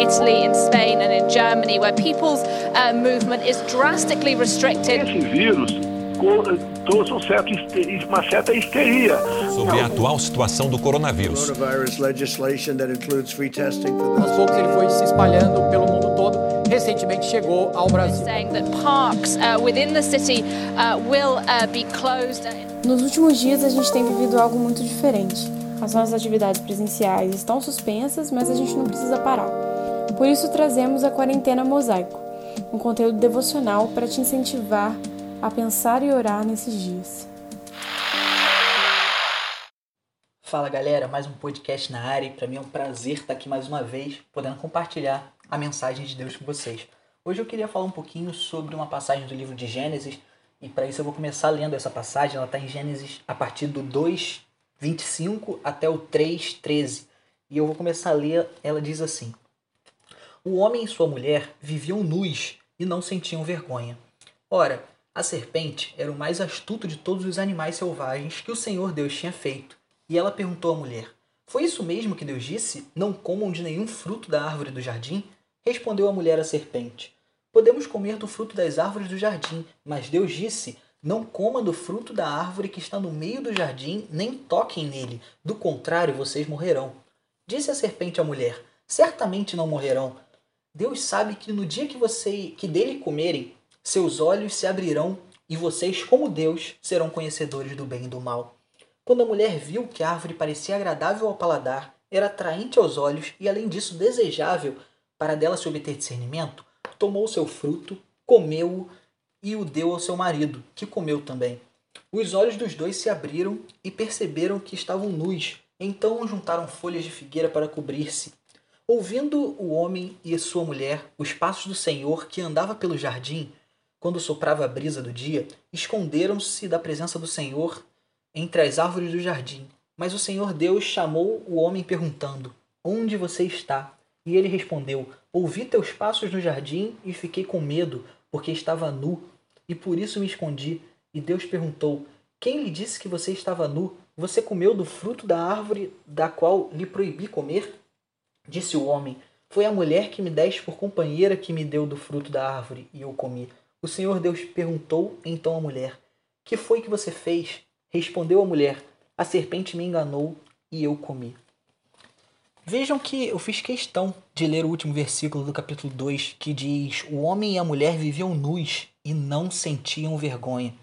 Italy, in Spain, and in Germany, where people's uh, movement is drastically restricted. Esse vírus trouxe um certo, uma certa histeria. Sobre a atual situação do coronavírus. Aos poucos ele foi se espalhando pelo mundo todo. Recentemente chegou ao Brasil. Nos últimos dias a gente tem vivido algo muito diferente. As nossas atividades presenciais estão suspensas, mas a gente não precisa parar. Por isso trazemos a quarentena mosaico, um conteúdo devocional para te incentivar a pensar e orar nesses dias. Fala galera, mais um podcast na área e para mim é um prazer estar aqui mais uma vez, podendo compartilhar a mensagem de Deus com vocês. Hoje eu queria falar um pouquinho sobre uma passagem do livro de Gênesis e para isso eu vou começar lendo essa passagem, ela está em Gênesis a partir do 2, 25 até o 3, 13 e eu vou começar a ler, ela diz assim: O homem e sua mulher viviam nus e não sentiam vergonha. Ora, a serpente era o mais astuto de todos os animais selvagens que o Senhor Deus tinha feito. E ela perguntou à mulher: Foi isso mesmo que Deus disse? Não comam de nenhum fruto da árvore do jardim? Respondeu a mulher à serpente: Podemos comer do fruto das árvores do jardim, mas Deus disse: Não coma do fruto da árvore que está no meio do jardim, nem toquem nele, do contrário vocês morrerão. Disse a serpente à mulher: Certamente não morrerão. Deus sabe que no dia que você que dele comerem, seus olhos se abrirão e vocês, como Deus, serão conhecedores do bem e do mal. Quando a mulher viu que a árvore parecia agradável ao paladar, era atraente aos olhos e, além disso, desejável para dela se obter discernimento, tomou seu fruto, comeu-o e o deu ao seu marido, que comeu também. Os olhos dos dois se abriram e perceberam que estavam nus. Então juntaram folhas de figueira para cobrir-se. Ouvindo o homem e sua mulher os passos do Senhor que andava pelo jardim, quando soprava a brisa do dia, esconderam-se da presença do Senhor entre as árvores do jardim. Mas o Senhor Deus chamou o homem perguntando: Onde você está? E ele respondeu: Ouvi teus passos no jardim e fiquei com medo, porque estava nu, e por isso me escondi. E Deus perguntou: Quem lhe disse que você estava nu? Você comeu do fruto da árvore da qual lhe proibi comer? Disse o homem: Foi a mulher que me deste por companheira que me deu do fruto da árvore, e eu comi. O Senhor Deus perguntou então à mulher: Que foi que você fez? Respondeu a mulher: A serpente me enganou e eu comi. Vejam que eu fiz questão de ler o último versículo do capítulo 2, que diz: O homem e a mulher viviam nus e não sentiam vergonha.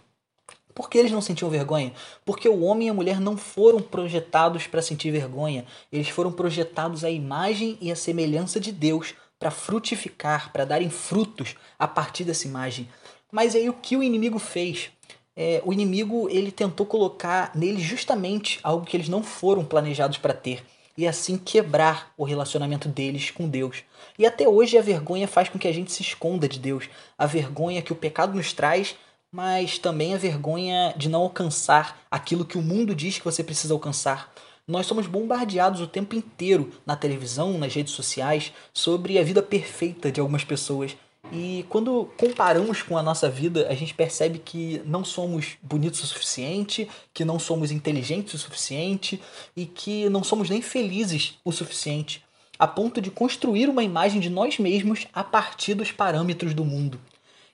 Por que eles não sentiam vergonha? Porque o homem e a mulher não foram projetados para sentir vergonha. Eles foram projetados à imagem e à semelhança de Deus para frutificar, para darem frutos a partir dessa imagem. Mas aí o que o inimigo fez? É, o inimigo ele tentou colocar neles justamente algo que eles não foram planejados para ter e assim quebrar o relacionamento deles com Deus. E até hoje a vergonha faz com que a gente se esconda de Deus, a vergonha que o pecado nos traz, mas também a vergonha de não alcançar aquilo que o mundo diz que você precisa alcançar. Nós somos bombardeados o tempo inteiro na televisão, nas redes sociais, sobre a vida perfeita de algumas pessoas. E quando comparamos com a nossa vida, a gente percebe que não somos bonitos o suficiente, que não somos inteligentes o suficiente e que não somos nem felizes o suficiente, a ponto de construir uma imagem de nós mesmos a partir dos parâmetros do mundo.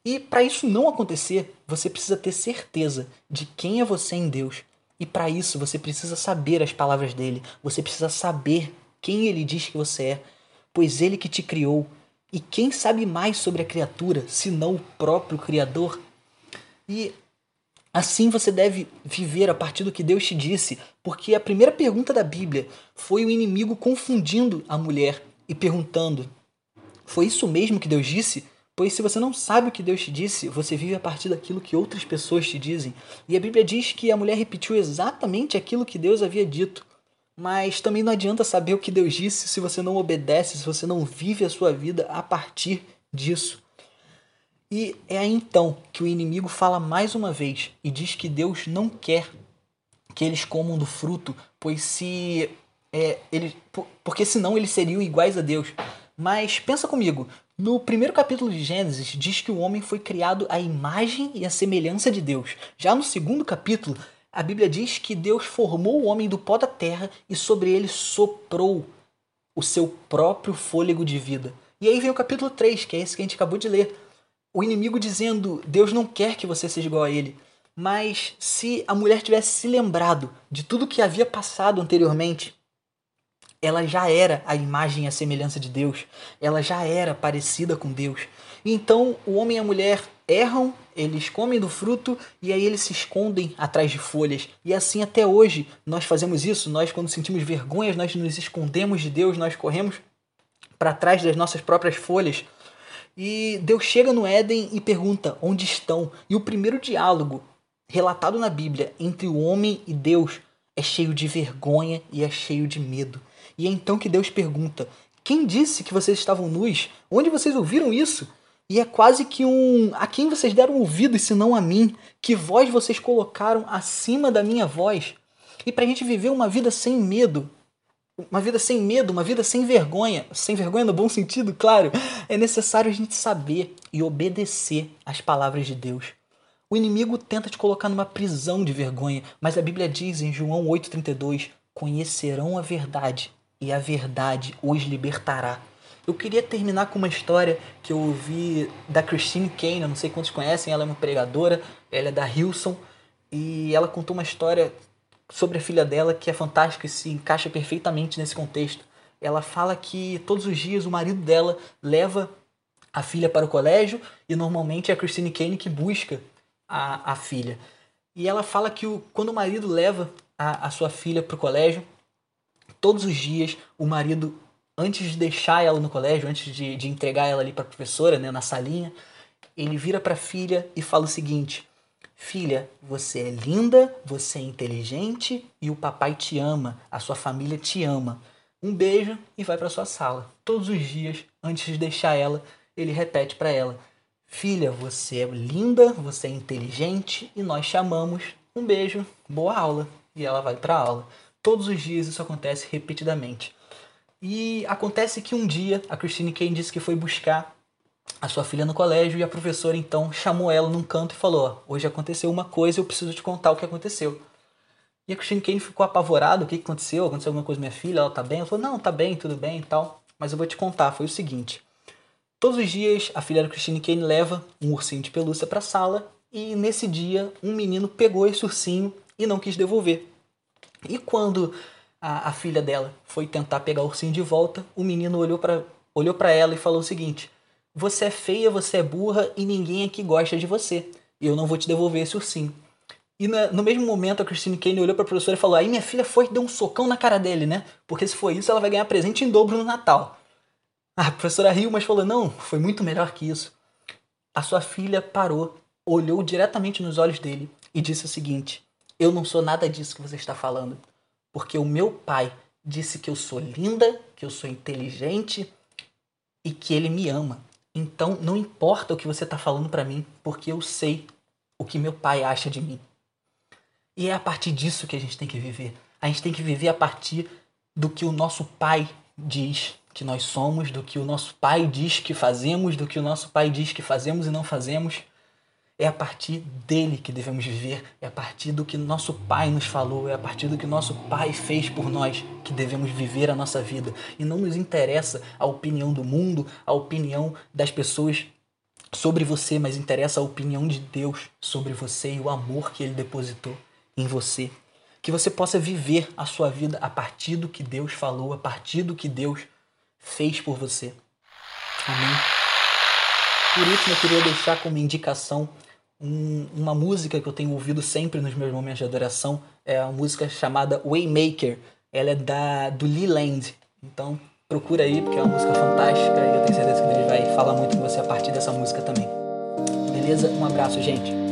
E para isso não acontecer, você precisa ter certeza de quem é você em Deus e para isso você precisa saber as palavras dele, você precisa saber quem ele diz que você é, pois ele que te criou. E quem sabe mais sobre a criatura, senão o próprio Criador? E assim você deve viver a partir do que Deus te disse, porque a primeira pergunta da Bíblia foi o inimigo confundindo a mulher e perguntando: Foi isso mesmo que Deus disse? Pois se você não sabe o que Deus te disse, você vive a partir daquilo que outras pessoas te dizem. E a Bíblia diz que a mulher repetiu exatamente aquilo que Deus havia dito. Mas também não adianta saber o que Deus disse se você não obedece, se você não vive a sua vida a partir disso. E é então que o inimigo fala mais uma vez e diz que Deus não quer que eles comam do fruto, pois se é, eles, porque senão eles seriam iguais a Deus. Mas pensa comigo, no primeiro capítulo de Gênesis diz que o homem foi criado à imagem e à semelhança de Deus. Já no segundo capítulo, a Bíblia diz que Deus formou o homem do pó da terra e sobre ele soprou o seu próprio fôlego de vida. E aí vem o capítulo 3, que é esse que a gente acabou de ler. O inimigo dizendo: Deus não quer que você seja igual a ele. Mas se a mulher tivesse se lembrado de tudo que havia passado anteriormente, ela já era a imagem e a semelhança de Deus, ela já era parecida com Deus. Então o homem e a mulher erram, eles comem do fruto e aí eles se escondem atrás de folhas. E assim até hoje nós fazemos isso. Nós, quando sentimos vergonhas, nós nos escondemos de Deus, nós corremos para trás das nossas próprias folhas. E Deus chega no Éden e pergunta onde estão. E o primeiro diálogo relatado na Bíblia entre o homem e Deus é cheio de vergonha e é cheio de medo. E é então que Deus pergunta: Quem disse que vocês estavam nus? Onde vocês ouviram isso? E é quase que um a quem vocês deram ouvidos senão a mim? Que voz vocês colocaram acima da minha voz? E para a gente viver uma vida sem medo, uma vida sem medo, uma vida sem vergonha, sem vergonha no bom sentido, claro, é necessário a gente saber e obedecer às palavras de Deus. O inimigo tenta te colocar numa prisão de vergonha, mas a Bíblia diz em João 8,32: Conhecerão a verdade, e a verdade os libertará. Eu queria terminar com uma história que eu ouvi da Christine Kane, não sei quantos conhecem, ela é uma pregadora, ela é da Hilson, e ela contou uma história sobre a filha dela que é fantástica e se encaixa perfeitamente nesse contexto. Ela fala que todos os dias o marido dela leva a filha para o colégio e normalmente é a Christine Kane que busca a, a filha. E ela fala que o, quando o marido leva a, a sua filha para o colégio, todos os dias o marido, antes de deixar ela no colégio, antes de, de entregar ela ali para a professora, né, na salinha, ele vira para a filha e fala o seguinte: Filha, você é linda, você é inteligente e o papai te ama, a sua família te ama. Um beijo e vai para sua sala. Todos os dias, antes de deixar ela, ele repete para ela: Filha, você é linda, você é inteligente e nós chamamos. Um beijo, boa aula. E ela vai para aula. Todos os dias isso acontece repetidamente. E acontece que um dia a Christine Kane disse que foi buscar a sua filha no colégio e a professora então chamou ela num canto e falou: Hoje aconteceu uma coisa, eu preciso te contar o que aconteceu. E a Christine Kane ficou apavorada: O que aconteceu? Aconteceu alguma coisa com minha filha? Ela tá bem? Ela falou: Não, tá bem, tudo bem e tal. Mas eu vou te contar. Foi o seguinte: Todos os dias, a filha da Christine Kane leva um ursinho de pelúcia para a sala e nesse dia um menino pegou esse ursinho e não quis devolver. E quando a, a filha dela foi tentar pegar o ursinho de volta, o menino olhou para olhou ela e falou o seguinte: Você é feia, você é burra e ninguém aqui gosta de você. Eu não vou te devolver esse ursinho. E no mesmo momento a Christine Kane olhou para a professora e falou: Aí minha filha foi e deu um socão na cara dele, né? Porque se for isso, ela vai ganhar presente em dobro no Natal. A professora riu, mas falou: não, foi muito melhor que isso. A sua filha parou, olhou diretamente nos olhos dele e disse o seguinte: Eu não sou nada disso que você está falando, porque o meu pai disse que eu sou linda, que eu sou inteligente e que ele me ama. Então não importa o que você está falando para mim, porque eu sei o que meu pai acha de mim. E é a partir disso que a gente tem que viver. A gente tem que viver a partir do que o nosso pai diz que nós somos, do que o nosso pai diz que fazemos, do que o nosso pai diz que fazemos e não fazemos. É a partir dele que devemos viver, é a partir do que nosso pai nos falou, é a partir do que nosso pai fez por nós que devemos viver a nossa vida. E não nos interessa a opinião do mundo, a opinião das pessoas sobre você, mas interessa a opinião de Deus sobre você e o amor que ele depositou em você. Que você possa viver a sua vida a partir do que Deus falou, a partir do que Deus fez por você. Amém. Por último, eu queria deixar como indicação um, uma música que eu tenho ouvido sempre nos meus momentos de adoração. É a música chamada Waymaker. Ela é da, do Lee Land. Então procura aí, porque é uma música fantástica e eu tenho certeza que ele vai falar muito com você a partir dessa música também. Beleza? Um abraço, gente.